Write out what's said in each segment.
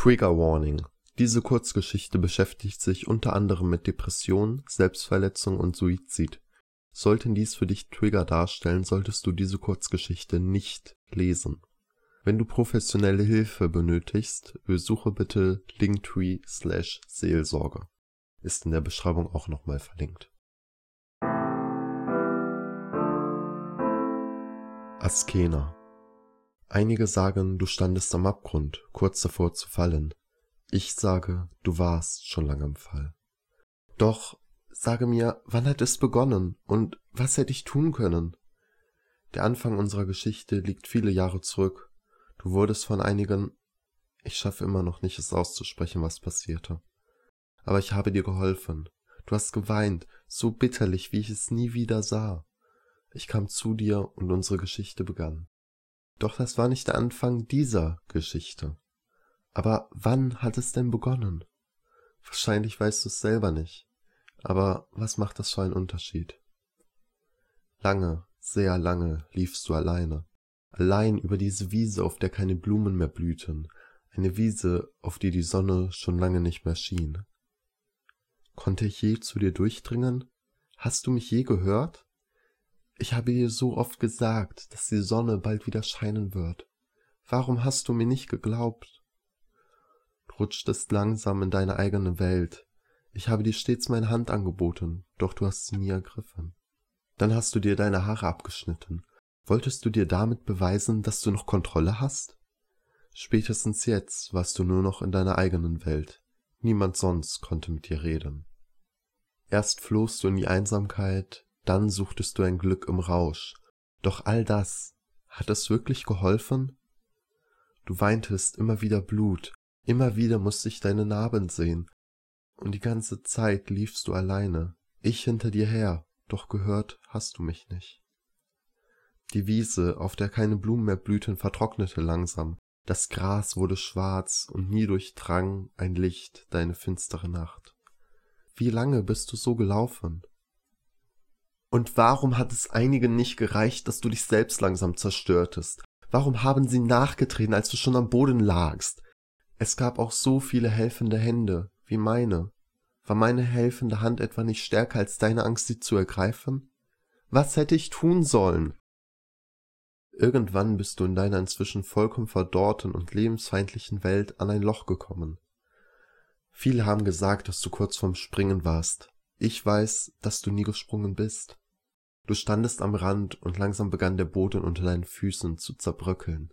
Trigger Warning. Diese Kurzgeschichte beschäftigt sich unter anderem mit Depression, Selbstverletzung und Suizid. Sollten dies für dich Trigger darstellen, solltest du diese Kurzgeschichte nicht lesen. Wenn du professionelle Hilfe benötigst, besuche bitte linktree slash Seelsorge. Ist in der Beschreibung auch nochmal verlinkt. Askena Einige sagen, du standest am Abgrund, kurz davor zu fallen. Ich sage, du warst schon lange im Fall. Doch sage mir, wann hat es begonnen und was hätte ich tun können? Der Anfang unserer Geschichte liegt viele Jahre zurück. Du wurdest von einigen, ich schaffe immer noch nicht es auszusprechen, was passierte. Aber ich habe dir geholfen. Du hast geweint, so bitterlich, wie ich es nie wieder sah. Ich kam zu dir und unsere Geschichte begann. Doch das war nicht der Anfang dieser Geschichte. Aber wann hat es denn begonnen? Wahrscheinlich weißt du es selber nicht. Aber was macht das für einen Unterschied? Lange, sehr lange liefst du alleine. Allein über diese Wiese, auf der keine Blumen mehr blühten. Eine Wiese, auf die die Sonne schon lange nicht mehr schien. Konnte ich je zu dir durchdringen? Hast du mich je gehört? Ich habe dir so oft gesagt, dass die Sonne bald wieder scheinen wird. Warum hast du mir nicht geglaubt? Du rutschtest langsam in deine eigene Welt. Ich habe dir stets meine Hand angeboten, doch du hast sie nie ergriffen. Dann hast du dir deine Haare abgeschnitten. Wolltest du dir damit beweisen, dass du noch Kontrolle hast? Spätestens jetzt warst du nur noch in deiner eigenen Welt. Niemand sonst konnte mit dir reden. Erst flohst du in die Einsamkeit, dann suchtest du ein Glück im Rausch. Doch all das, hat es wirklich geholfen? Du weintest immer wieder Blut, immer wieder musste ich deine Narben sehen, und die ganze Zeit liefst du alleine, ich hinter dir her, doch gehört hast du mich nicht. Die Wiese, auf der keine Blumen mehr blühten, vertrocknete langsam, das Gras wurde schwarz und nie durchdrang ein Licht deine finstere Nacht. Wie lange bist du so gelaufen? Und warum hat es einigen nicht gereicht, dass du dich selbst langsam zerstörtest? Warum haben sie nachgetreten, als du schon am Boden lagst? Es gab auch so viele helfende Hände, wie meine. War meine helfende Hand etwa nicht stärker als deine Angst, sie zu ergreifen? Was hätte ich tun sollen? Irgendwann bist du in deiner inzwischen vollkommen verdorrten und lebensfeindlichen Welt an ein Loch gekommen. Viele haben gesagt, dass du kurz vorm Springen warst. Ich weiß, dass du nie gesprungen bist. Du standest am Rand und langsam begann der Boden unter deinen Füßen zu zerbröckeln.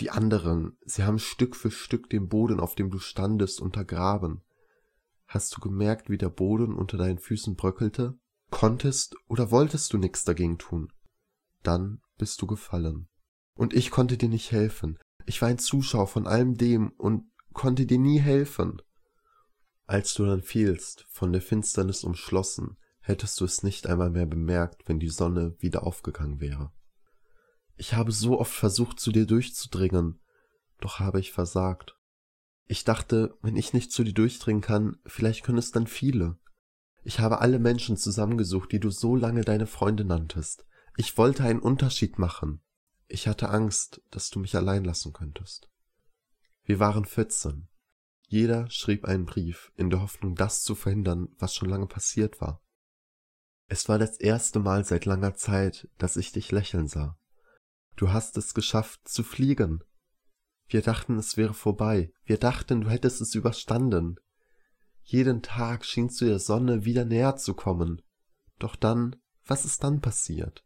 Die anderen, sie haben Stück für Stück den Boden, auf dem du standest, untergraben. Hast du gemerkt, wie der Boden unter deinen Füßen bröckelte? Konntest oder wolltest du nichts dagegen tun? Dann bist du gefallen. Und ich konnte dir nicht helfen. Ich war ein Zuschauer von allem dem und konnte dir nie helfen. Als du dann fielst, von der Finsternis umschlossen, hättest du es nicht einmal mehr bemerkt, wenn die Sonne wieder aufgegangen wäre. Ich habe so oft versucht, zu dir durchzudringen, doch habe ich versagt. Ich dachte, wenn ich nicht zu dir durchdringen kann, vielleicht können es dann viele. Ich habe alle Menschen zusammengesucht, die du so lange deine Freunde nanntest. Ich wollte einen Unterschied machen. Ich hatte Angst, dass du mich allein lassen könntest. Wir waren vierzehn. Jeder schrieb einen Brief, in der Hoffnung, das zu verhindern, was schon lange passiert war. Es war das erste Mal seit langer Zeit, dass ich dich lächeln sah. Du hast es geschafft zu fliegen. Wir dachten, es wäre vorbei. Wir dachten, du hättest es überstanden. Jeden Tag schienst du der Sonne wieder näher zu kommen. Doch dann, was ist dann passiert?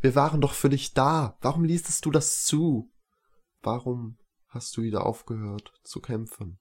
Wir waren doch für dich da. Warum ließest du das zu? Warum hast du wieder aufgehört zu kämpfen?